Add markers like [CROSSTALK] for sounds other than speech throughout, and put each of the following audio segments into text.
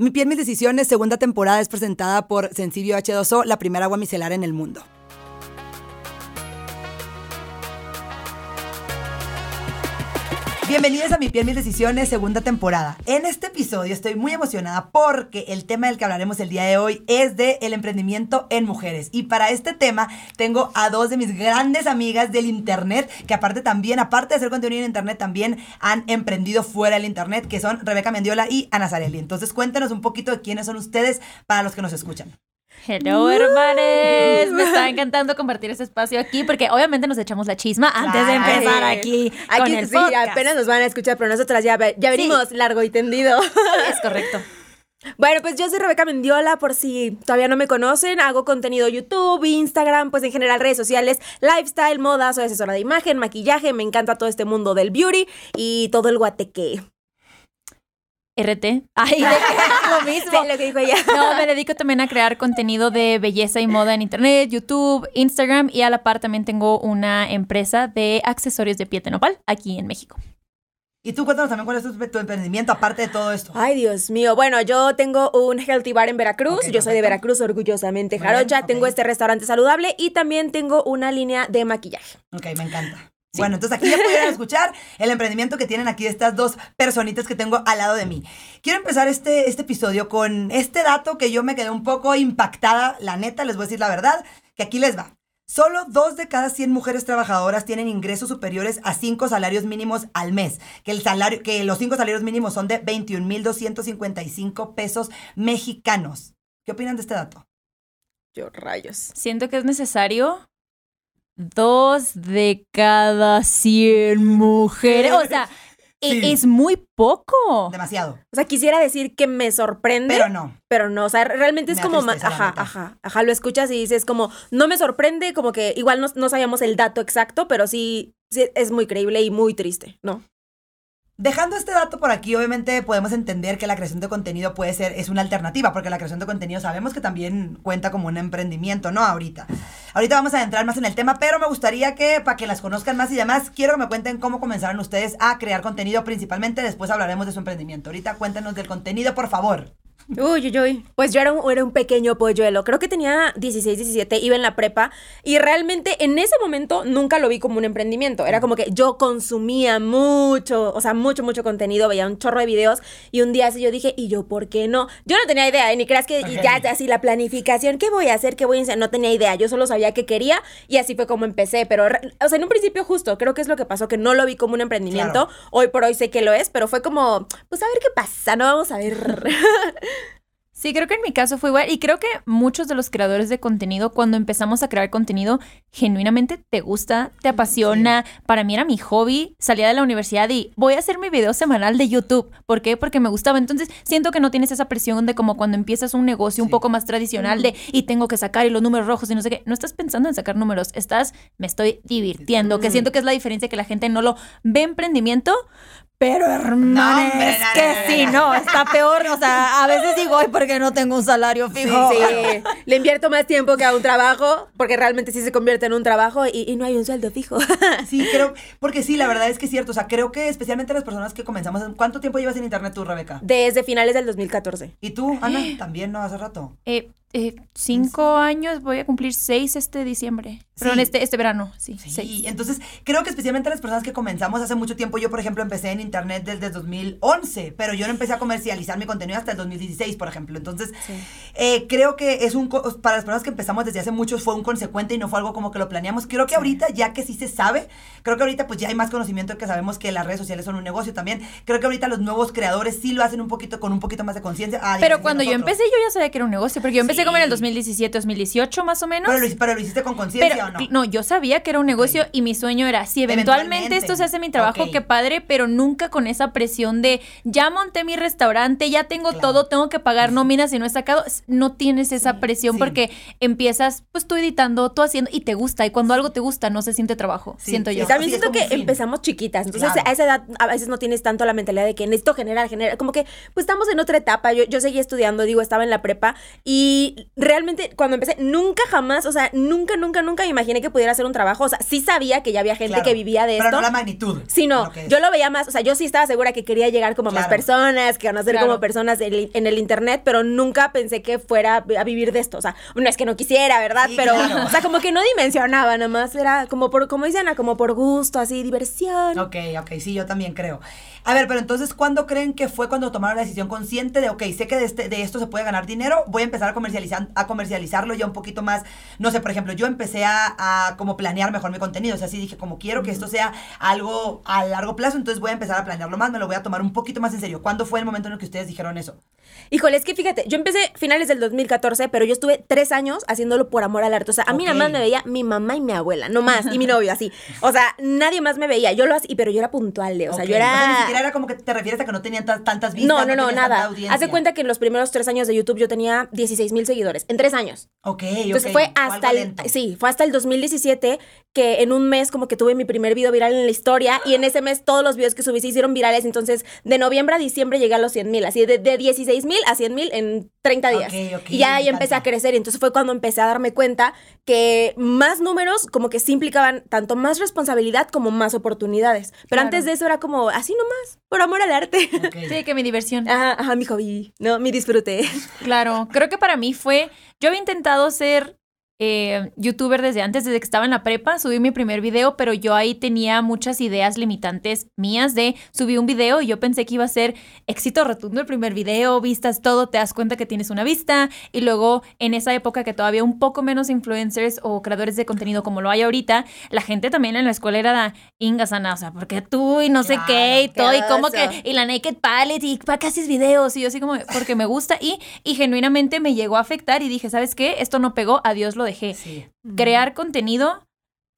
Mi piel, mis decisiones, segunda temporada es presentada por Sensibio H2O, la primera agua micelar en el mundo. Bienvenidos a Mi Piel, Mis Decisiones, segunda temporada. En este episodio estoy muy emocionada porque el tema del que hablaremos el día de hoy es de el emprendimiento en mujeres. Y para este tema tengo a dos de mis grandes amigas del internet, que aparte también, aparte de hacer contenido en internet, también han emprendido fuera del internet, que son Rebeca Mendiola y Ana Zarelli. Entonces cuéntenos un poquito de quiénes son ustedes para los que nos escuchan. Hello, hermanes. Me está [LAUGHS] encantando compartir este espacio aquí porque obviamente nos echamos la chisma antes de empezar aquí, con Aquí el sí, podcast. apenas nos van a escuchar, pero nosotras ya, ya venimos largo y tendido. Es correcto. [LAUGHS] bueno, pues yo soy Rebeca Mendiola, por si todavía no me conocen, hago contenido YouTube, Instagram, pues en general redes sociales, lifestyle, moda, soy asesora de imagen, maquillaje, me encanta todo este mundo del beauty y todo el guateque. RT. Ay, [LAUGHS] de que- lo mismo. Sí, lo que dijo ella. [LAUGHS] No, me dedico también a crear contenido de belleza y moda en internet, YouTube, Instagram y a la par también tengo una empresa de accesorios de piel de nopal aquí en México. Y tú cuéntanos también cuál es tu, tu emprendimiento aparte de todo esto. Ay, Dios mío. Bueno, yo tengo un healthy bar en Veracruz. Yo soy de. Veracruz, orgullosamente bien, jarocha. Tengo este restaurante saludable y también tengo una línea de maquillaje. Ok, me encanta. Bueno, entonces aquí ya pudieron escuchar el emprendimiento que tienen aquí estas dos personitas que tengo al lado de mí. Quiero empezar este, este episodio con este dato que yo me quedé un poco impactada, la neta, les voy a decir la verdad, que aquí les va. Solo dos de cada 100 mujeres trabajadoras tienen ingresos superiores a cinco salarios mínimos al mes. Que, el salario, que los cinco salarios mínimos son de 21,255 pesos mexicanos. ¿Qué opinan de este dato? Yo, rayos. Siento que es necesario dos de cada 100 mujeres. O sea, e- Sí. es muy poco. Demasiado. O sea, quisiera decir que me sorprende, Pero pero no. no. O sea, realmente es Me como. Ajá, ajá, ajá. Lo escuchas y dices como, no me sorprende, como que igual no, no sabíamos el dato exacto, pero sí, sí es muy creíble y muy triste, ¿no? Dejando este dato por aquí, obviamente podemos entender que la creación de contenido puede ser, es una alternativa, porque la creación de contenido sabemos que también cuenta como un emprendimiento, ¿no? Ahorita. Ahorita vamos a entrar más en el tema, pero me gustaría que, para que las conozcan más y demás, quiero que me cuenten cómo comenzaron ustedes a crear contenido principalmente, después hablaremos de su emprendimiento. Ahorita cuéntenos del contenido, por favor. Uy, uy, uy. Pues yo era un, era un pequeño polluelo. Creo que tenía 16, 17, iba en la prepa y realmente en ese momento nunca lo vi como un emprendimiento. Era como que yo consumía mucho, o sea, mucho, mucho contenido, veía un chorro de videos y un día así yo dije, ¿y yo por qué no? Yo no tenía idea, ¿eh? ni creas que y ya así la planificación, ¿qué voy a hacer? ¿Qué voy a hacer? No tenía idea. Yo solo sabía que quería y así fue como empecé. Pero, o sea, en un principio justo, creo que es lo que pasó, que no lo vi como un emprendimiento. Claro. Hoy por hoy sé que lo es, pero fue como, pues a ver qué pasa, ¿no? Vamos a ver. [LAUGHS] Sí, creo que en mi caso fue igual y creo que muchos de los creadores de contenido, cuando empezamos a crear contenido, genuinamente te gusta, te apasiona. Para mí era mi hobby, salía de la universidad y voy a hacer mi video semanal de YouTube. ¿Por qué? Porque me gustaba. Entonces siento que no tienes esa presión de como cuando empiezas un negocio un poco más tradicional de y tengo que sacar y los números rojos y no sé qué. No estás pensando en sacar números, estás, me estoy divirtiendo, que siento que es la diferencia que la gente no lo ve emprendimiento. Pero hermanos, hombre, no, que no, no. no, está peor. O sea, a veces digo, ay, porque no tengo un salario fijo. Sí, le invierto más tiempo que a un trabajo, porque realmente sí se convierte en un trabajo y, y no hay un sueldo fijo. Sí, creo, porque sí, la [LAUGHS] verdad es que es cierto. O sea, creo que especialmente las personas que comenzamos. ¿Cuánto tiempo llevas en internet tú, Rebeca? Desde finales del 2014. ¿Y tú, Ana? [GASPS] También, ¿no? Hace rato. Eh, eh, cinco años, voy a cumplir seis este diciembre. Perdón, Sí. este, este verano, sí, Sí, seis. entonces creo que especialmente las personas que comenzamos hace mucho tiempo, yo por ejemplo empecé en internet desde 2011, pero yo no empecé a comercializar mi contenido hasta el 2016, por ejemplo. Entonces, eh, creo que es un, para las personas que empezamos desde hace mucho fue un consecuente y no fue algo como que lo planeamos. Creo que ahorita, ya que sí se sabe, creo que ahorita pues ya hay más conocimiento que sabemos que las redes sociales son un negocio también. Creo que ahorita los nuevos creadores sí lo hacen un poquito con un poquito más de conciencia. Pero cuando yo empecé, yo ya sabía que era un negocio, porque yo empecé Sí. como en el 2017, 2018 más o menos. Pero lo, pero lo hiciste con conciencia o no? no, yo sabía que era un negocio y mi sueño era, si eventualmente, Eventualmente. esto se hace mi trabajo, Ok. qué padre, pero nunca con esa presión de, ya monté mi restaurante, ya tengo Claro. todo, tengo que pagar nóminas y no he sacado. No tienes esa presión sí. porque empiezas, pues tú editando, tú haciendo y te gusta. Y cuando algo te gusta, no se siente trabajo, Sí, siento sí, yo. Y también siento que empezamos chiquitas, entonces Claro. a esa edad a veces no tienes tanto la mentalidad de que necesito generar, generar, como que pues estamos en otra etapa, yo, yo seguía estudiando, digo, estaba en la prepa y Y realmente cuando empecé, nunca jamás, o sea, nunca, nunca, nunca me imaginé que pudiera hacer un trabajo. O sea, sí sabía que ya había gente Claro. que vivía de Pero esto. no la magnitud. Sí, no, lo yo lo veía más, o sea, yo sí estaba segura que quería llegar como a más Claro. personas, que conocer Claro. como personas en, en el internet, pero nunca pensé que fuera a vivir de esto, o sea, no es que no quisiera, ¿verdad? Sí, pero, claro. o sea, como que no dimensionaba, nada más era como por, como dice Ana, como por gusto, así, diversión. Ok, ok, sí, yo también creo. A ver, pero entonces, ¿cuándo creen que fue cuando tomaron la decisión consciente de, ok, sé que de, este- de esto se puede ganar dinero, voy a empezar a, comercializar, a comercializarlo ya un poquito más? No sé, por ejemplo, yo empecé a, a como planear mejor mi contenido, o sea, sí dije, como quiero que esto sea algo a largo plazo, entonces voy a empezar a planearlo más, me lo voy a tomar un poquito más en serio. ¿Cuándo fue el momento en el que ustedes dijeron eso? Híjole, es que fíjate, yo empecé finales del 2014, pero yo estuve tres años haciéndolo por amor al arte. O sea, a mí nada más me veía mi mamá y mi abuela, no más, y mi novio, así. O sea, nadie más me veía. Yo lo hacía, pero yo era puntual, de, o sea, yo era... ni siquiera era como que te refieres a que no tenían ta- tantas vistas. No, no, no, tanta nada. Haz de cuenta que en los primeros tres años de YouTube yo tenía 16 mil seguidores. En tres años. Ok, Entonces ok, fue hasta el, sí, fue hasta el 2017 que en un mes como que tuve mi primer video viral en la historia y en ese mes todos los videos que subí se hicieron virales. Entonces de noviembre a diciembre llegué a los 100 mil, así de, de 16 mil a 100 mil en 30 días. Y ya ahí empecé a crecer y entonces fue cuando empecé a darme cuenta que más números como que sí implicaban tanto más responsabilidad como más oportunidades. Pero Claro. antes de eso era como así nomás, por amor al arte. [LAUGHS] Sí, que mi diversión. Ajá, ajá, mi hobby, no, mi disfrute. Claro, creo que para mí fue, yo había intentado ser eh, youtuber desde antes, desde que estaba en la prepa, subí mi primer video, pero yo ahí tenía muchas ideas limitantes mías de subí un video y yo pensé que iba a ser éxito rotundo el primer video, vistas todo, te das cuenta que tienes una vista. Y luego en esa época que todavía un poco menos influencers o creadores de contenido como lo hay ahorita, la gente también en la escuela era ingasana, o sea, porque tú y no sé qué y todo y como que y la Naked Palette y para qué haces videos y yo así como porque me gusta y, y genuinamente me llegó a afectar y dije, ¿sabes qué? Esto no pegó, adiós lo dejé. Sí. Crear contenido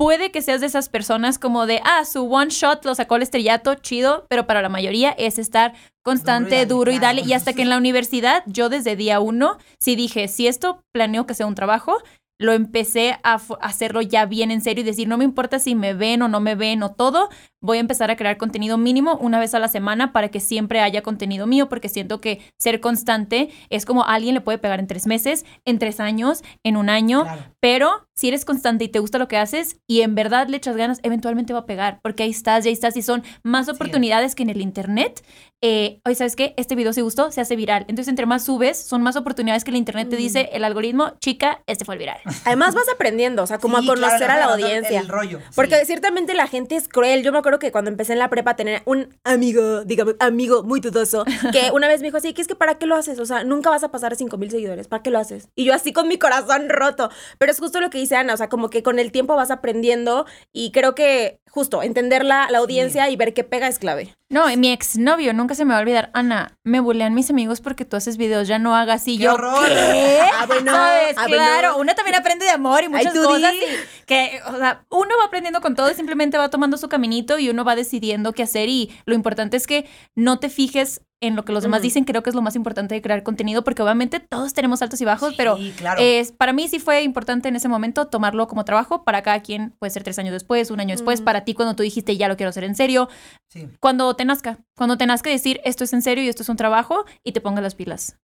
puede que seas de esas personas como de, ah, su one shot lo sacó el estrellato, chido, pero para la mayoría es estar constante, dale, duro y dale. Y hasta que en la universidad, yo desde día uno, sí dije, si esto planeo que sea un trabajo, lo empecé a hacerlo ya bien en serio y decir, no me importa si me ven o no me ven o todo, voy a empezar a crear contenido mínimo una vez a la semana para que siempre haya contenido mío, porque siento que ser constante es como alguien le puede pegar en tres meses, en tres años, en un año, Claro. pero si eres constante y te gusta lo que haces y en verdad le echas ganas, eventualmente va a pegar, porque ahí estás, ya estás y son más oportunidades que en el internet. Eh, Oye, ¿sabes qué? Este video se gustó, se hace viral. Entonces, entre más subes, son más oportunidades que el internet te dice, el algoritmo, chica, este fue el viral. Además vas aprendiendo, o sea, como Sí, a conocer claro, a la dando audiencia. El rollo. sí. Porque ciertamente la gente es cruel. Yo me acuerdo que cuando empecé en la prepa tener un amigo, digamos, amigo muy dudoso, que [LAUGHS] una vez me dijo así, que es que ¿para qué lo haces? O sea, nunca vas a pasar a 5 mil seguidores, ¿para qué lo haces? Y yo así con mi corazón roto. Pero es justo lo que dice Ana, o sea, como que con el tiempo vas aprendiendo y creo que justo entender la, la audiencia y ver qué pega es clave. No, y mi exnovio, nunca se me va a olvidar. Ana, me bulean mis amigos porque tú haces videos, ya no hagas y ¡Qué yo. horror! ¿Qué? [LAUGHS] Ah, bueno, ¿Sabes? ah, bueno. claro, uno también aprende de amor y muchas tú cosas. y que, o sea, uno va aprendiendo con todo y simplemente va tomando su caminito y uno va decidiendo qué hacer. Y lo importante es que no te fijes en lo que los demás dicen. Creo que es lo más importante de crear contenido porque obviamente todos tenemos altos y bajos, Sí, pero claro. es, para mí sí fue importante en ese momento tomarlo como trabajo. Para cada quien puede ser tres años después, un año después. Para ti, cuando tú dijiste ya lo quiero hacer en serio, Sí. cuando te nazca. Cuando te nazca decir esto es en serio y esto es un trabajo y te pongas las pilas.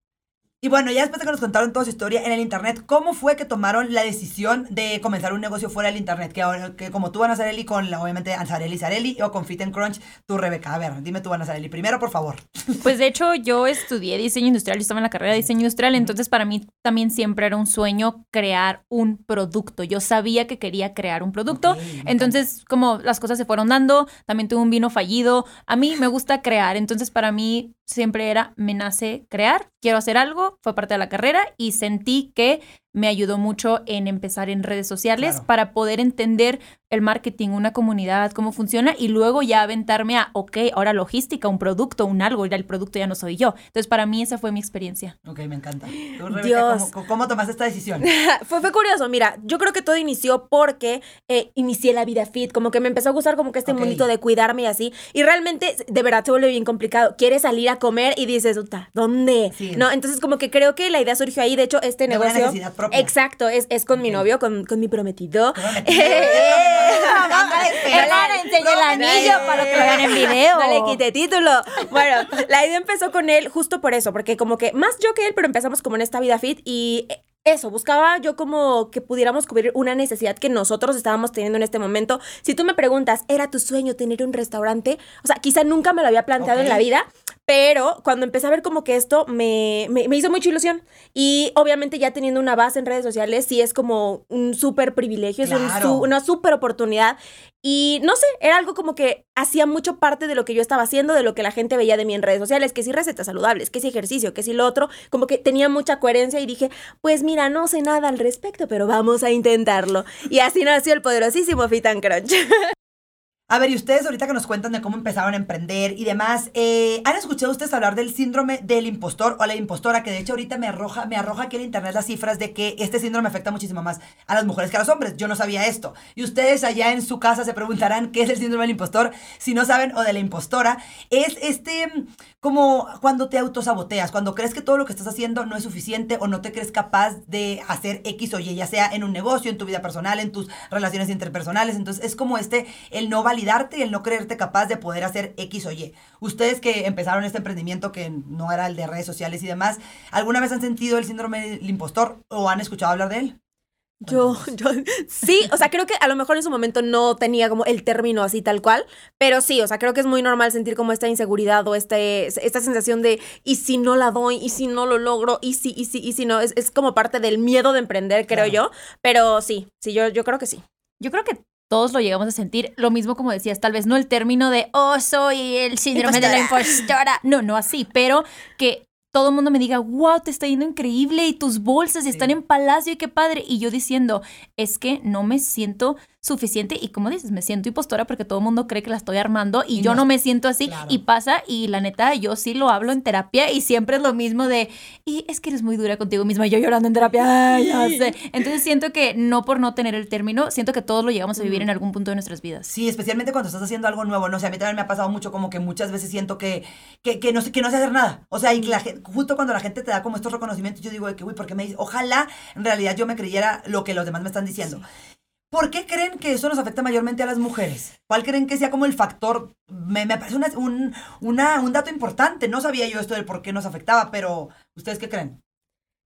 Y bueno, ya después de que nos contaron toda su historia en el internet, ¿cómo fue que tomaron la decisión de comenzar un negocio fuera del internet? Que ahora, que como tú, Ana Zarelli, con la, obviamente Ansarelli Zarelli, o con Fit and Crunch, tú, Rebeca. A ver, dime tú, Ana Zarelli, primero, por favor. [LAUGHS] Pues de hecho yo estudié diseño industrial, yo estaba en la carrera de diseño industrial, entonces para mí también siempre era un sueño crear un producto. Yo sabía que quería crear un producto, entonces como las cosas se fueron dando, también tuve un vino fallido, a mí me gusta crear, entonces para mí siempre era, me nace crear, quiero hacer algo, fue parte de la carrera y sentí que me ayudó mucho en empezar en redes sociales Claro. para poder entender el marketing, una comunidad, cómo funciona y luego ya aventarme a, ok, ahora logística, un producto, un algo, ya el producto ya no soy yo. Entonces para mí esa fue mi experiencia. Ok, me encanta. Tú, Rebeca, Dios. ¿cómo, cómo tomaste esta decisión? [LAUGHS] fue, fue curioso, mira, yo creo que todo inició porque eh, inicié la vida fit, como que me empezó a gustar como que este Ok. mundito de cuidarme y así, y realmente de verdad se vuelve bien complicado, quieres salir a comer y dices, "Uta, ¿dónde? Sí. No, entonces como que creo que la idea surgió ahí, de hecho este De negocio... propia. Exacto, es, es con mi Ok. novio, con, con mi prometido. El anillo para que lo vean en video. No le quite título. Bueno, la idea empezó con él justo por eso, porque como que más yo que él, pero empezamos como en esta vida fit y eso, buscaba yo como que pudiéramos cubrir una necesidad que nosotros estábamos teniendo en este momento. Si tú me preguntas, ¿era tu sueño tener un restaurante? O sea, quizá nunca me lo había planteado en la vida, pero cuando empecé a ver como que esto me, me, me hizo mucha ilusión. Y obviamente ya teniendo una base en redes sociales, sí es como un súper privilegio, es un Claro. su- una súper oportunidad. Y no sé, era algo como que hacía mucho parte de lo que yo estaba haciendo, de lo que la gente veía de mí en redes sociales, que sí recetas saludables, que sí ejercicio, que sí lo otro, como que tenía mucha coherencia y dije, pues mira, no sé nada al respecto, pero vamos a intentarlo. Y así nació el poderosísimo Fit and Crunch. [LAUGHS] A ver, y ustedes ahorita que nos cuentan de cómo empezaron a emprender y demás, eh, ¿han escuchado ustedes hablar del síndrome del impostor o la impostora? Que de hecho ahorita me arroja, me arroja aquí en internet las cifras de que este síndrome afecta muchísimo más a las mujeres que a los hombres. Yo no sabía esto. Y ustedes allá en su casa se preguntarán qué es el síndrome del impostor, si no saben, o de la impostora. Es este, como cuando te autosaboteas, cuando crees que todo lo que estás haciendo no es suficiente o no te crees capaz de hacer X o Y, ya sea en un negocio, en tu vida personal, en tus relaciones interpersonales. Entonces es como este, el no validarte y el no creerte capaz de poder hacer X o Y. Ustedes que empezaron este emprendimiento que no era el de redes sociales y demás, ¿alguna vez han sentido el síndrome del impostor o han escuchado hablar de él? Yo, yo, sí, o sea, creo que a lo mejor en su momento no tenía como el término así tal cual, pero sí, o sea, creo que es muy normal sentir como esta inseguridad o este, esta sensación de, ¿y si no la doy? ¿Y si no lo logro? ¿Y si, y si, y si no? Es, es como parte del miedo de emprender, creo Claro. yo, pero sí, sí, yo, yo creo que sí. Yo creo que todos lo llegamos a sentir. Lo mismo como decías, tal vez no el término de, oh, soy el síndrome de la impostora. [LAUGHS] No, no así, pero que todo el mundo me diga, wow, te está yendo increíble y tus bolsas están en palacio y qué padre. Y yo diciendo, es que no me siento suficiente y como dices, me siento impostora porque todo el mundo cree que la estoy armando y, Y yo no- no me siento así claro. y pasa y la neta yo sí lo hablo en terapia y siempre es lo mismo de y es que eres muy dura contigo misma y yo llorando en terapia ay, ya sé entonces siento que no por no tener el término siento que todos lo llegamos a vivir en algún punto de nuestras vidas Sí, especialmente cuando estás haciendo algo nuevo. No sé, a mí también me ha pasado mucho como que muchas veces siento que, que, que no, sé, que no sé hacer nada. O sea, y la justo cuando la gente te da como estos reconocimientos, yo digo de que, uy, ¿por qué me dices? Ojalá en realidad yo me creyera lo que los demás me están diciendo. ¿Por qué creen que eso nos afecta mayormente a las mujeres? ¿Cuál creen que sea como el factor? Me, parece una- un, un dato importante. No sabía yo esto del por qué nos afectaba, pero ¿ustedes qué creen?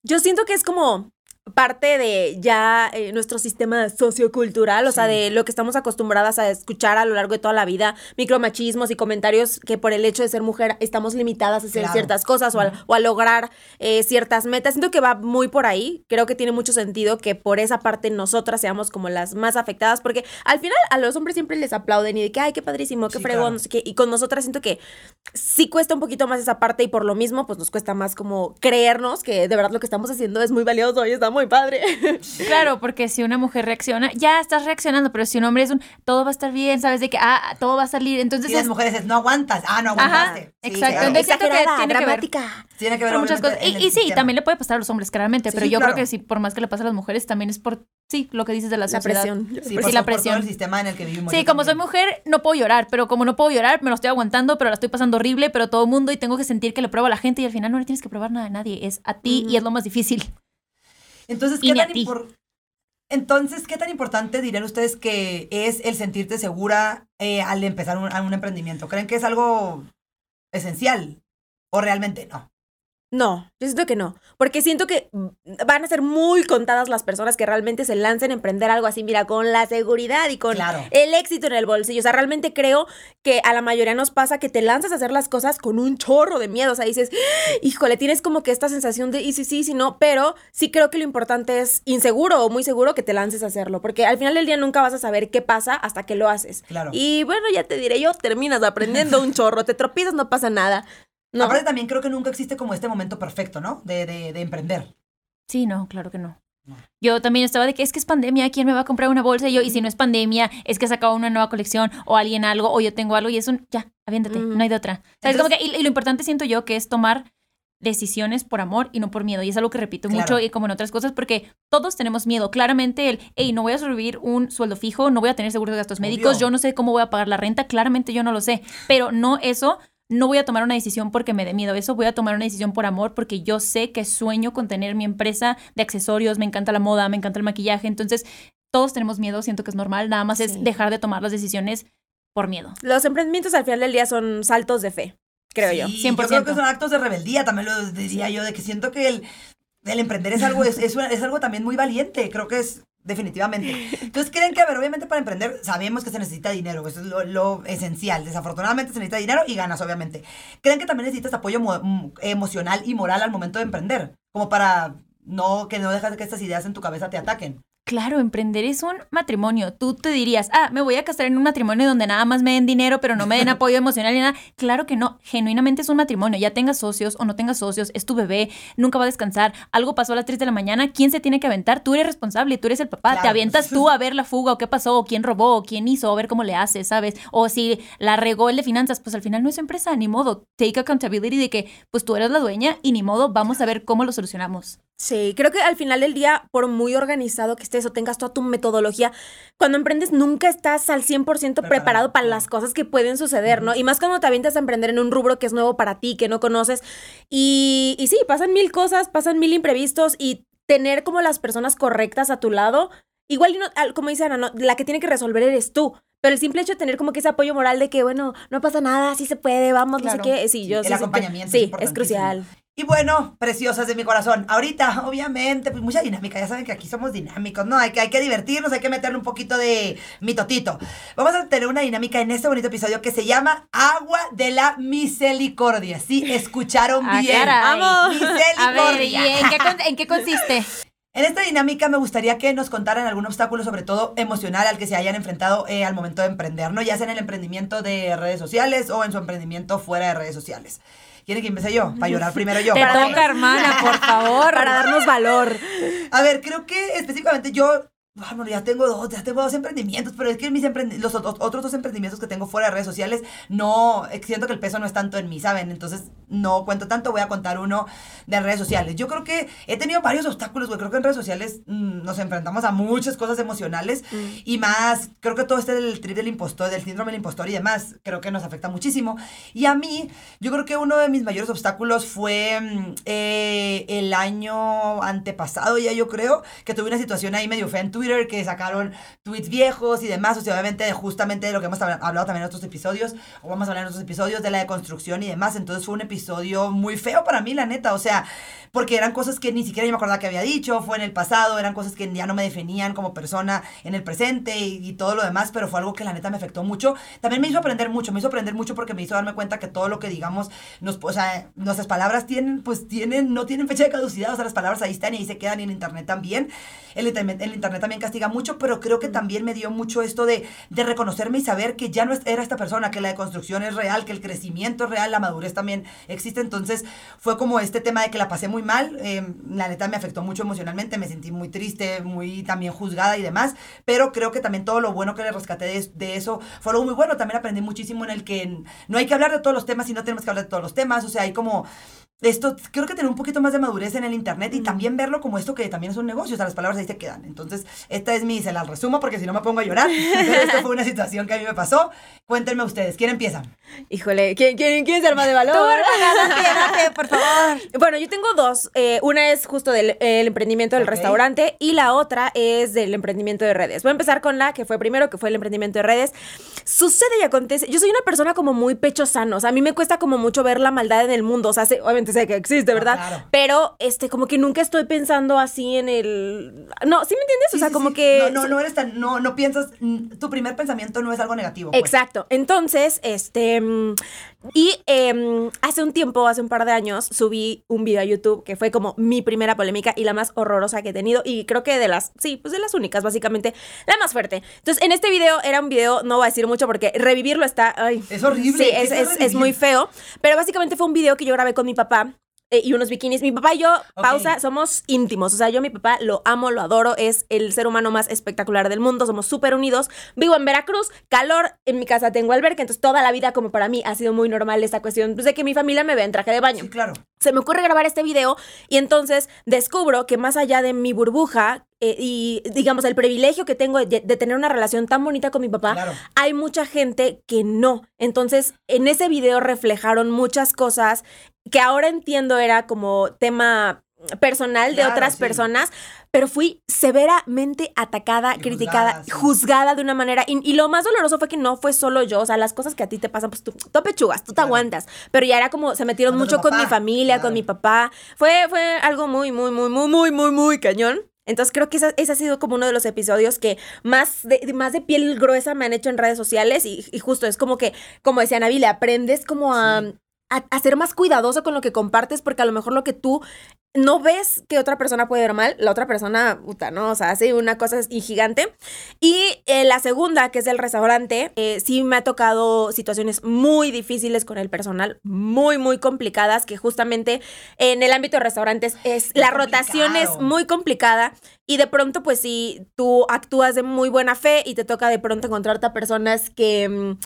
Yo siento que es como parte de ya eh, nuestro sistema sociocultural, o sea, de lo que estamos acostumbradas a escuchar a lo largo de toda la vida, micromachismos y comentarios que por el hecho de ser mujer estamos limitadas a hacer Claro. ciertas cosas o, a, o a lograr eh, ciertas metas. Siento que va muy por ahí, creo que tiene mucho sentido que por esa parte nosotras seamos como las más afectadas, porque al final a los hombres siempre les aplauden y de que, ay, qué padrísimo, qué Sí, fregón, claro. no sé qué, y con nosotras siento que sí cuesta un poquito más esa parte y por lo mismo pues nos cuesta más como creernos que de verdad lo que estamos haciendo es muy valioso y está muy padre. [LAUGHS] Claro, porque si una mujer reacciona, ya estás reaccionando, pero si un hombre es un, todo va a estar bien, sabes de que, ah, todo va a salir, entonces Y las es, mujeres dicen, no aguantas. Ah, no Ajá, aguantaste. Sí, exacto. claro. Entonces, que tiene que ver. dramática. Tiene que ver muchas cosas. Y, sí, sistema. también le puede pasar a los hombres, claramente, Sí, pero yo claro. creo que sí, por más que le pase a las mujeres, también es por, sí, lo que dices de la La sociedad. presión. Sí, Sí, por, la por todo presión. el sistema en el que vivimos. Sí, como soy mujer, no puedo llorar, pero como no puedo llorar, me lo estoy aguantando, pero la estoy pasando horrible, pero todo el mundo y tengo que sentir que le pruebo a la gente y al final no le tienes que probar nada a nadie, es a ti y es lo más difícil. Entonces, ¿qué tan ti. impor- Entonces, ¿qué tan importante dirían ustedes que es el sentirte segura eh, al empezar un, a un emprendimiento? ¿Creen que es algo esencial o realmente no? No, yo siento que no, porque siento que mm, van a ser muy contadas las personas que realmente se lancen a emprender algo así, mira, con la seguridad y con Claro. el éxito en el bolsillo. O sea, realmente creo que a la mayoría nos pasa que te lanzas a hacer las cosas con un chorro de miedo. O sea, dices, híjole, tienes como que esta sensación de, y sí, sí, sí, no, pero sí creo que lo importante es inseguro o muy seguro que te lances a hacerlo, porque al final del día nunca vas a saber qué pasa hasta que lo haces. Claro. Y bueno, ya te diré yo, terminas aprendiendo un chorro, te tropiezas, no pasa nada. No. Aparte también creo que nunca existe como este momento perfecto, ¿no? De, de, de emprender. Sí, no, claro que no. No. Yo también estaba de que es que es pandemia, ¿quién me va a comprar una bolsa? Y yo, y si no es pandemia, es que ha sacado una nueva colección, o alguien algo, o yo tengo algo, y es un, ya, aviéntate, no hay de otra. Como Entonces- que, y, y lo importante siento yo que es tomar decisiones por amor y no por miedo. Y es algo que repito Claro. mucho y como en otras cosas, porque todos tenemos miedo. Claramente el, hey, no voy a sobrevivir un sueldo fijo, no voy a tener seguro de gastos Obvio. médicos, yo no sé cómo voy a pagar la renta, claramente yo no lo sé. Pero no eso, no voy a tomar una decisión porque me dé miedo. Eso voy a tomar una decisión por amor porque yo sé que sueño con tener mi empresa de accesorios, me encanta la moda, me encanta el maquillaje. Entonces, todos tenemos miedo, siento que es normal, nada más Sí. es dejar de tomar las decisiones por miedo. Los emprendimientos al final del día son saltos de fe, creo yo. Sí, 100%. Yo creo que son actos de rebeldía, también lo diría yo, de que siento que el el emprender es algo, es, es, una- es algo también muy valiente, creo que es definitivamente. Entonces, creen que, a ver, obviamente para emprender sabemos que se necesita dinero, eso es lo, esencial. Desafortunadamente se necesita dinero y ganas, obviamente. ¿Creen que también necesitas apoyo mo- emocional y moral al momento de emprender? Como para no, que no dejas que estas ideas en tu cabeza te ataquen. Claro, emprender es un matrimonio. Tú te dirías, ah, me voy a casar en un matrimonio donde nada más me den dinero, pero no me den [LAUGHS] apoyo emocional ni nada. Claro que no. Genuinamente es un matrimonio. Ya tengas socios o no tengas socios, es tu bebé, nunca va a descansar. Algo pasó a las 3 de la mañana, ¿quién se tiene que aventar? Tú eres responsable, tú eres el papá. Te avientas tú a ver la fuga o qué pasó, o quién robó, o quién hizo, a ver cómo le hace, ¿sabes? O si la regó el de finanzas, pues al final no es empresa, ni modo. Take accountability de que, pues tú eres la dueña y ni modo, vamos a ver cómo lo solucionamos. Sí, creo que al final del día, por muy organizado que estés o tengas toda tu metodología, cuando emprendes nunca estás al 100% preparado, Preparado, para las cosas que pueden suceder, ¿no? Y más cuando te avientas a emprender en un rubro que es nuevo para ti, que no conoces. Y, y sí, pasan mil cosas, pasan mil imprevistos y tener como las personas correctas a tu lado, igual, no- como dice Ana, no, la que tiene que resolver eres tú. Pero el simple hecho de tener como que ese apoyo moral de que, bueno, no pasa nada, sí se puede, vamos, no sé qué. Sí, yo el sí acompañamiento Sí, es crucial. Y bueno, preciosas de mi corazón, ahorita, obviamente, pues mucha dinámica, ya saben que aquí somos dinámicos, ¿no? Hay que, hay que divertirnos, hay que meterle un poquito de mitotito. Vamos a tener una dinámica en este bonito episodio que se llama Agua de la Misericordia. Sí, escucharon Ah, bien. caray. ¡Vamos! A ver, ¿y Misericordia. en qué, con- en qué consiste? [LAUGHS] En esta dinámica me gustaría que nos contaran algún obstáculo, sobre todo emocional, al que se hayan enfrentado eh, al momento de emprender, ¿no? Ya sea en el emprendimiento de redes sociales o en su emprendimiento fuera de redes sociales. ¿Quieren que empiece yo? Para llorar primero yo. Te Para- toca, hermana, por [LAUGHS] favor. Para darnos valor. A ver, creo que específicamente yo, ah, bueno, ya tengo dos, ya tengo dos emprendimientos, pero es que mis los ot- otros dos emprendimientos que tengo fuera de redes sociales, no, eh, siento que el peso no es tanto en mí, ¿saben? Entonces, no cuento tanto, voy a contar uno de redes sociales. Yo creo que he tenido varios obstáculos, güey, creo que en redes sociales mm, nos enfrentamos a muchas cosas emocionales y más, creo que todo este del trip del impostor, del síndrome del impostor y demás, creo que nos afecta muchísimo. Y a mí, yo creo que uno de mis mayores obstáculos fue mm, eh, el año antepasado, ya yo creo, que tuve una situación ahí medio fea en Twitter, que sacaron tweets viejos y demás, o sea, obviamente justamente de lo que hemos habla- hablado también en otros episodios, o vamos a hablar en otros episodios de la deconstrucción y demás, entonces fue un episodio muy feo para mí, la neta, o sea, porque eran cosas que ni siquiera yo me acordaba que había dicho, fue en el pasado, eran cosas que ya no me definían como persona en el presente y, y todo lo demás, pero fue algo que la neta me afectó mucho. También me hizo aprender mucho, me hizo aprender mucho porque me hizo darme cuenta que todo lo que digamos, nos, o sea, nuestras palabras tienen, pues tienen, no tienen fecha de caducidad, o sea, las palabras ahí están y ahí se quedan y en internet también. El el internet también castiga mucho, pero creo que también me dio mucho esto de, de reconocerme y saber que ya no era esta persona, que la deconstrucción es real, que el crecimiento es real, la madurez también existe. Entonces fue como este tema de que la pasé muy mal. eh, la neta me afectó mucho emocionalmente, me sentí muy triste, muy también juzgada y demás. Pero creo que también todo lo bueno que le rescaté de, de eso fue algo muy bueno. También aprendí muchísimo en el que no hay que hablar de todos los temas y no tenemos que hablar de todos los temas. O sea, hay como esto, creo que tener un poquito más de madurez en el internet y también verlo como esto que también es un negocio, o sea, las palabras ahí se quedan. Entonces, esta es mi, se las resumo porque si no me pongo a llorar, pero esto fue una situación que a mí me pasó. Cuéntenme ustedes, ¿quién empieza? Híjole, ¿quién, quién, quién es el más de valor? Tú, hermana, por favor. Bueno, yo tengo dos. Eh, una es justo del el emprendimiento del Ok. restaurante y la otra es del emprendimiento de redes. Voy a empezar con la que fue primero, que fue el emprendimiento de redes. Sucede y acontece. Yo soy una persona como muy pecho sano. O sea, a mí me cuesta como mucho ver la maldad en el mundo. O sea, sé- obviamente sé que existe, ¿verdad? claro. Pero, este, como que nunca estoy pensando así en el... No, ¿sí me entiendes? o Sí, sea, como que... No, no, no eres tan, no, no piensas, tu primer pensamiento no es algo negativo. pues. Exacto. Entonces, este. mm, Y em, hace un tiempo, hace un par de años, subí un video a YouTube que fue como mi primera polémica y la más horrorosa que he tenido. Y creo que de las, sí, pues de las únicas, básicamente, la más fuerte. Entonces, en este video era un video, no voy a decir mucho porque revivirlo está. Ay, Es horrible. Sí, ¿qué es, es es muy feo. Pero básicamente fue un video que yo grabé con mi papá. Eh, y unos bikinis. Mi papá y yo, pausa, somos íntimos. O sea, yo mi papá lo amo, lo adoro. Es el ser humano más espectacular del mundo. Somos súper unidos. Vivo en Veracruz, calor. En mi casa tengo alberca. Entonces, toda la vida, como para mí, ha sido muy normal esta cuestión pues, de que mi familia me vea en traje de baño Sí, claro. se me ocurre grabar este video y entonces descubro que más allá de mi burbuja eh, y digamos el privilegio que tengo de, de tener una relación tan bonita con mi papá, Claro. hay mucha gente que no. Entonces en ese video reflejaron muchas cosas que ahora entiendo era como tema personal de otras sí. personas, pero fui severamente atacada, Y criticada, juzgada, sí. juzgada de una manera. Y, y lo más doloroso fue que no fue solo yo, o sea, las cosas que a ti te pasan, pues tú, tú pechugas, tú te aguantas. Pero ya era como, se metieron mucho con mi familia, claro. con mi papá. Fue, fue algo muy, muy, muy, muy, muy, muy, muy cañón. Entonces creo que esa- ese ha sido como uno de los episodios que más de, más de piel gruesa me han hecho en redes sociales y, justo es como que, como decía Navi, le aprendes como a. a, a ser más cuidadoso con lo que compartes porque a lo mejor lo que tú no ves que otra persona puede ver mal, la otra persona, puta, ¿no? O sea, hace una cosa y gigante. Y eh, la segunda, que es el restaurante, eh, sí me ha tocado situaciones muy difíciles con el personal, muy, muy complicadas, que justamente en el ámbito de restaurantes es, la rotación es muy complicada. Y de pronto, pues sí, tú actúas de muy buena fe y te toca de pronto encontrarte a personas que... mm,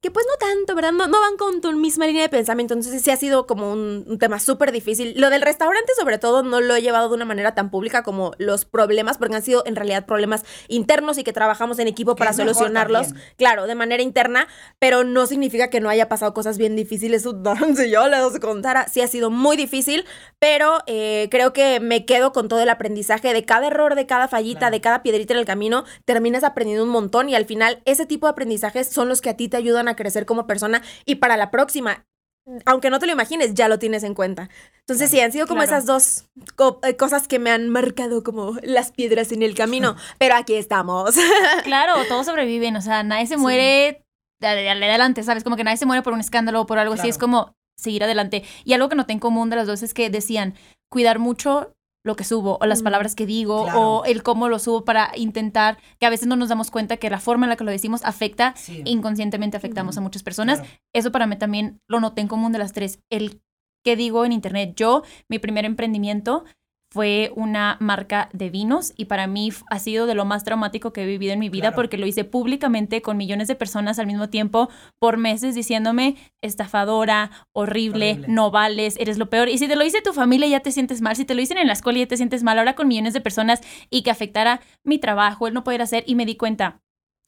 que pues no tanto, ¿verdad? No, no van con tu misma línea de pensamiento, entonces sí ha sido como un, un tema súper difícil. Lo del restaurante sobre todo no lo he llevado de una manera tan pública como los problemas, porque han sido en realidad problemas internos y que trabajamos en equipo Que para solucionarlos, claro, de manera interna, pero no significa que no haya pasado cosas bien difíciles. [LAUGHS] Si yo les contara, sí ha sido muy difícil, pero eh, creo que me quedo con todo el aprendizaje de cada error, de cada fallita, Claro. de cada piedrita en el camino, terminas aprendiendo un montón y al final ese tipo de aprendizajes son los que a ti te ayudan a crecer como persona y para la próxima. Aunque no te lo imagines, ya lo tienes en cuenta. Entonces, sí, han sido como Claro. esas dos co- eh, cosas que me han marcado como las piedras en el camino. [LAUGHS] Pero aquí estamos. [LAUGHS] Claro, todos sobreviven, o sea, nadie se muere de adelante, ¿sabes? Como que nadie se muere por un escándalo o por algo así, Claro. es como seguir adelante. Y algo que noté en común de las dos es que decían cuidar mucho lo que subo o las Mm. palabras que digo Claro. o el cómo lo subo para intentar que a veces no nos damos cuenta que la forma en la que lo decimos afecta Sí. inconscientemente afectamos a muchas personas. Claro. Eso para mí también lo noté en común de las tres. El que digo en internet, yo, mi primer emprendimiento fue una marca de vinos y para mí ha sido de lo más traumático que he vivido en mi vida Claro. porque lo hice públicamente con millones de personas al mismo tiempo por meses diciéndome estafadora, horrible, Horrible. no vales, eres lo peor. Y si te lo dice tu familia ya te sientes mal, si te lo dicen en la escuela ya te sientes mal, ahora con millones de personas y que afectara mi trabajo, el no poder hacer y me di cuenta.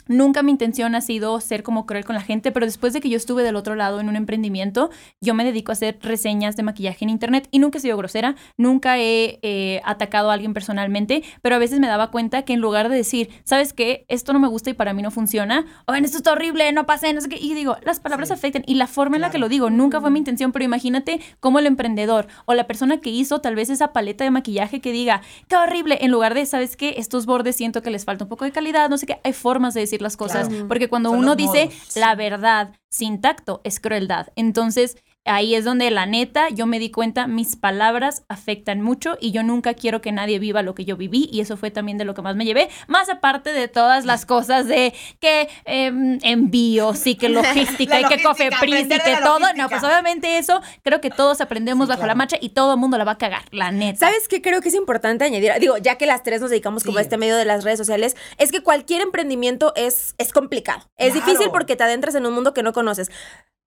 Nunca mi intención ha sido ser como cruel con la gente, pero después de que yo estuve del otro lado en un emprendimiento, yo me dedico a hacer reseñas de maquillaje en internet y nunca he sido grosera, nunca he eh, atacado a alguien personalmente, pero a veces me daba cuenta que en lugar de decir, ¿sabes qué? Esto no me gusta y para mí no funciona, o en esto está horrible, no pasa, no sé qué, y digo, las palabras Sí. afectan y la forma en la que lo digo nunca fue mi intención, pero imagínate cómo el emprendedor o la persona que hizo tal vez esa paleta de maquillaje que diga, qué horrible, en lugar de, ¿sabes qué? Estos bordes siento que les falta un poco de calidad, no sé qué, hay formas de decir las cosas, Claro. porque cuando Son uno dice modos. la verdad sin tacto es crueldad. Entonces, ahí es donde la neta, yo me di cuenta, mis palabras afectan mucho y yo nunca quiero que nadie viva lo que yo viví y eso fue también de lo que más me llevé, más aparte de todas las cosas de que em, envíos [LAUGHS] y que logística y que cofepris y que todo, no, pues obviamente eso creo que todos aprendemos Sí, bajo la marcha y todo el mundo la va a cagar, la neta. ¿Sabes qué creo que es importante añadir? Digo, ya que las tres nos dedicamos como Sí. a este medio de las redes sociales, es que cualquier emprendimiento es, es complicado. Es Claro. difícil porque te adentras en un mundo que no conoces.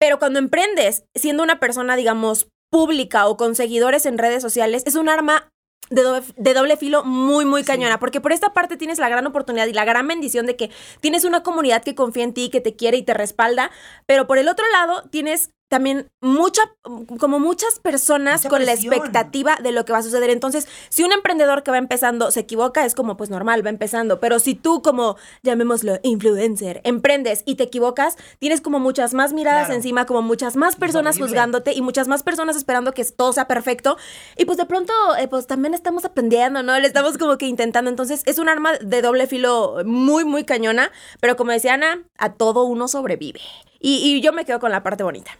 Pero cuando emprendes, siendo una persona, digamos, pública o con seguidores en redes sociales, es un arma de doble, de doble filo muy, muy Sí. cañona. Porque por esta parte tienes la gran oportunidad y la gran bendición de que tienes una comunidad que confía en ti, que te quiere y te respalda. Pero por el otro lado, tienes también mucha, como muchas personas Mucha con la presión. expectativa de lo que va a suceder. Entonces, si un emprendedor que va empezando se equivoca, es como, pues normal, va empezando. Pero si tú, como, llamémoslo, influencer, emprendes y te equivocas, tienes como muchas más miradas Claro. encima, como muchas más personas horrible. juzgándote y muchas más personas esperando que todo sea perfecto. Y pues de pronto, eh, pues también estamos aprendiendo, ¿no? Le estamos como que intentando. Entonces, es un arma de doble filo muy, muy cañona. Pero como decía Ana, a todo uno sobrevive. Y, y yo me quedo con la parte bonita.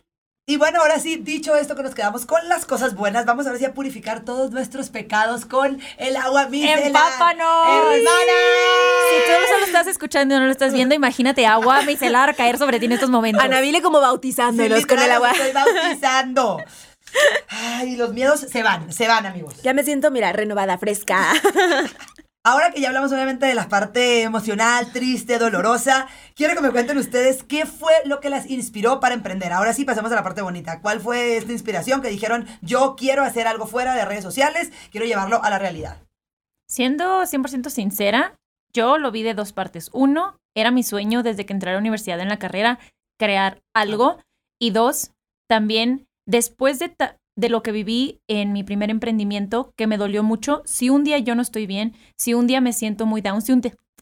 Y bueno, ahora sí, dicho esto que nos quedamos con las cosas buenas, vamos ahora sí a purificar todos nuestros pecados con el agua micelar. ¡Empápanos! ¡Hermana! Si tú solo estás escuchando y no lo estás viendo, imagínate agua micelar caer sobre ti en estos momentos. Anabile como Sí, bautizándonos con el agua. Estoy bautizando. Ay, los miedos se van, se van, amigos. Ya me siento, mira, renovada, fresca. [LAUGHS] Ahora que ya hablamos obviamente de la parte emocional, triste, dolorosa, quiero que me cuenten ustedes qué fue lo que las inspiró para emprender. Ahora sí pasamos a la parte bonita. ¿Cuál fue esta inspiración que dijeron, yo quiero hacer algo fuera de redes sociales, quiero llevarlo a la realidad? Siendo 100% sincera, yo lo vi de dos partes. Uno, era mi sueño desde que entré a la universidad en la carrera, crear algo. Y dos, también después de de lo que viví en mi primer emprendimiento, que me dolió mucho. Si un día yo no estoy bien, si un día me siento muy down, si un,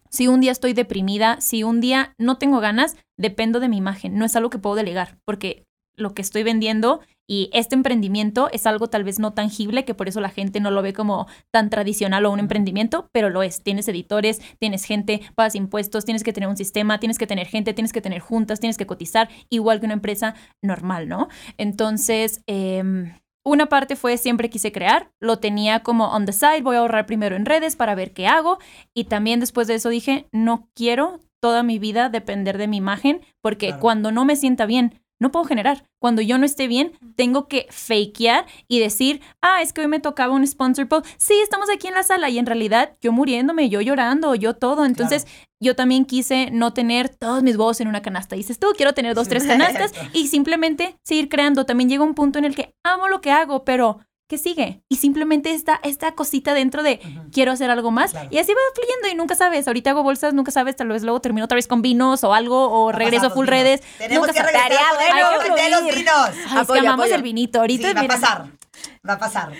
si un día estoy deprimida, si un día no tengo ganas, dependo de mi imagen. No es algo que puedo delegar, porque lo que estoy vendiendo y este emprendimiento es algo tal vez no tangible, que por eso la gente no lo ve como tan tradicional o un emprendimiento, pero lo es. Tienes editores, tienes gente, pagas impuestos, tienes que tener un sistema, tienes que tener gente, tienes que tener juntas, tienes que cotizar, igual que una empresa normal, ¿no? Entonces, em, una parte fue siempre quise crear, lo tenía como on the side, voy a ahorrar primero en redes para ver qué hago y también después de eso dije, no quiero toda mi vida depender de mi imagen porque cuando no me sienta bien, no puedo generar. Cuando yo no esté bien, tengo que fakear y decir, ah, es que hoy me tocaba un sponsor post. Sí, estamos aquí en la sala y en realidad yo muriéndome, yo llorando, yo todo. Entonces, yo también quise no tener todos mis huevos en una canasta. Dices tú, quiero tener dos, tres canastas [LAUGHS] y simplemente seguir creando. También llega un punto en el que amo lo que hago, pero ¿qué sigue? Y simplemente esta, esta cosita dentro de quiero hacer algo más. Y así va fluyendo y nunca sabes. Ahorita hago bolsas, nunca sabes. Tal vez luego termino otra vez con vinos o algo o regreso full redes. Tenemos nunca que regresar bueno, de los vinos. Ay, es que amamos el vinito. Ahorita sí, va a pasar va a pasar.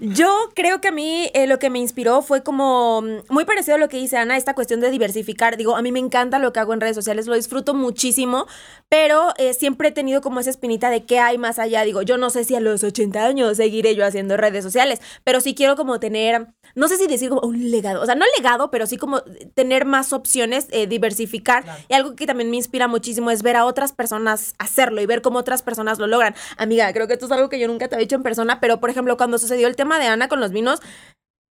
Yo creo que a mí eh, lo que me inspiró fue como mm, muy parecido a lo que dice Ana, esta cuestión de diversificar. Digo, a mí me encanta lo que hago en redes sociales, lo disfruto muchísimo, pero eh, siempre he tenido como esa espinita de qué hay más allá. Digo, yo no sé si a los 80 años seguiré yo haciendo redes sociales, pero sí quiero como tener, no sé si decir como un legado, o sea, no legado, pero sí como tener más opciones, eh, diversificar. Y algo que también me inspira muchísimo es ver a otras personas hacerlo y ver cómo otras personas lo logran. Amiga, creo que esto es algo que yo nunca te había dicho en persona, pero por ejemplo, cuando sucedió el tema de Ana con los vinos,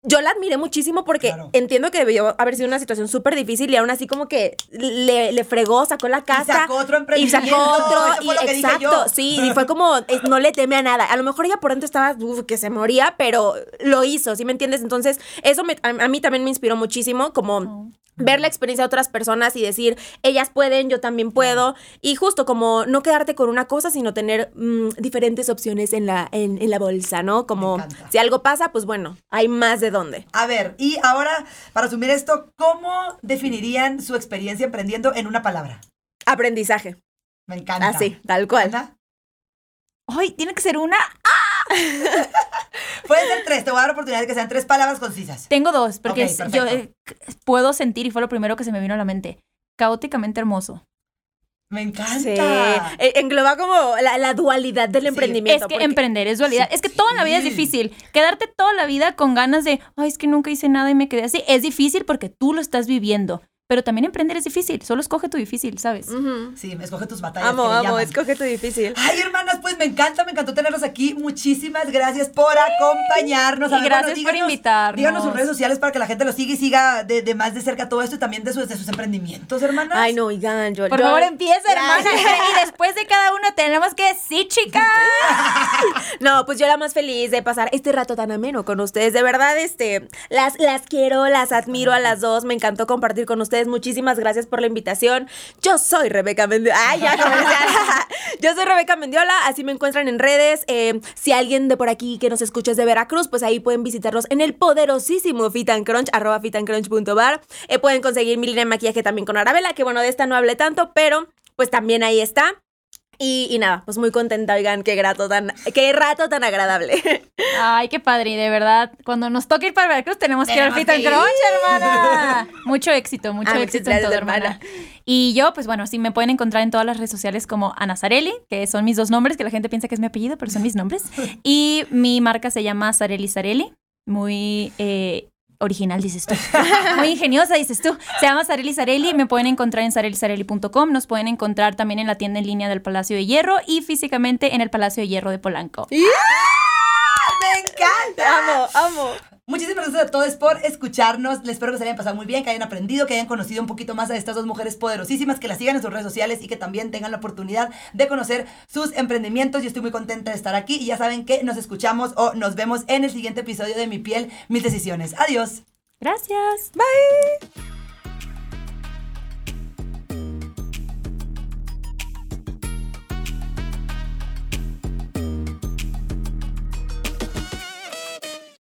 yo la admiré muchísimo porque entiendo que debió haber sido una situación súper difícil y aún así como que le, fregó, sacó la casa. Y sacó otro emprendimiento. Y sacó otro. y, exacto, sí, y fue como, eh, no le teme a nada. A lo mejor ella por dentro estaba que se moría, pero lo hizo, ¿sí me entiendes? Entonces, eso a, mí también me inspiró muchísimo, como... Oh ver la experiencia de otras personas y decir, ellas pueden, yo también puedo. Y justo como no quedarte con una cosa, sino tener mm, diferentes opciones en la, en, la bolsa, ¿no? Como si algo pasa, pues bueno, hay más de dónde. A ver, y ahora, para asumir esto, ¿cómo definirían su experiencia emprendiendo en una palabra? Aprendizaje. Me encanta. Así, tal cual. Ay, tiene que ser una. ¡Ah! [LAUGHS] Pueden ser tres, te voy a dar la oportunidad de que sean tres palabras concisas. Tengo dos, porque yo eh, puedo sentir, y fue lo primero que se me vino a la mente, caóticamente hermoso. Me encanta. Sí. E, engloba como la, dualidad del emprendimiento. Es que emprender es dualidad. es que toda la vida es difícil. Quedarte toda la vida con ganas de, ay, es que nunca hice nada y me quedé así. Es difícil porque tú lo estás viviendo. Pero también emprender es difícil, solo escoge tu difícil, ¿sabes? Sí, escoge tus batallas. Amo, amo, escoge tu difícil. Ay, hermanas, pues me encanta, me encantó tenerlos aquí. Muchísimas gracias por acompañarnos. Y gracias por invitarnos. Díganos sus redes sociales para que la gente los siga y siga de, más de cerca todo esto y también de sus, de sus emprendimientos, hermanas. Ay, no, oigan, yo. Por favor, empieza, hermana. y después de cada uno tenemos que sí, chicas. [LAUGHS] no, pues yo la más feliz de pasar este rato tan ameno con ustedes. De verdad, este, las, las quiero, las admiro a las dos. Me encantó compartir con ustedes. Muchísimas gracias por la invitación. Yo soy Rebeca Mendiola. Ay, ya, [LAUGHS] Yo soy Rebeca Mendiola, así me encuentran en redes. Eh, si alguien de por aquí que nos escucha es de Veracruz, pues ahí pueden visitarlos en el poderosísimo Fit and Crunch, arroba fitancrunch.bar. Eh, pueden conseguir mi línea de maquillaje también con Arabella, que bueno, de esta no hablé tanto, pero pues también ahí está. Y, nada, pues muy contenta, oigan, qué grato tan, qué rato tan agradable. [LAUGHS] Ay, qué padre, y de verdad, cuando nos toque ir para Veracruz tenemos que ir al Fit and Crunch, hermana. [LAUGHS] Mucho éxito, mucho ah, éxito en todo, hermana. Y yo, pues bueno, sí me pueden encontrar en todas las redes sociales como Ana Sarelli, que son mis dos nombres, que la gente piensa que es mi apellido, pero son mis nombres. [LAUGHS] Y mi marca se llama Sarelli Sarelli, muy eh, original, dices tú. [LAUGHS] Muy ingeniosa, dices tú. Se llama Sareli Sareli. Me pueden encontrar en sarelisareli.com. Nos pueden encontrar también en la tienda en línea del Palacio de Hierro y físicamente en el Palacio de Hierro de Polanco. ¡Me encanta! Amo, amo. Muchísimas gracias a todos por escucharnos. Les espero que se hayan pasado muy bien, que hayan aprendido, que hayan conocido un poquito más a estas dos mujeres poderosísimas, que las sigan en sus redes sociales y que también tengan la oportunidad de conocer sus emprendimientos. Yo estoy muy contenta de estar aquí y ya saben que nos escuchamos o nos vemos en el siguiente episodio de Mi piel, mis decisiones. Adiós. Gracias. Bye.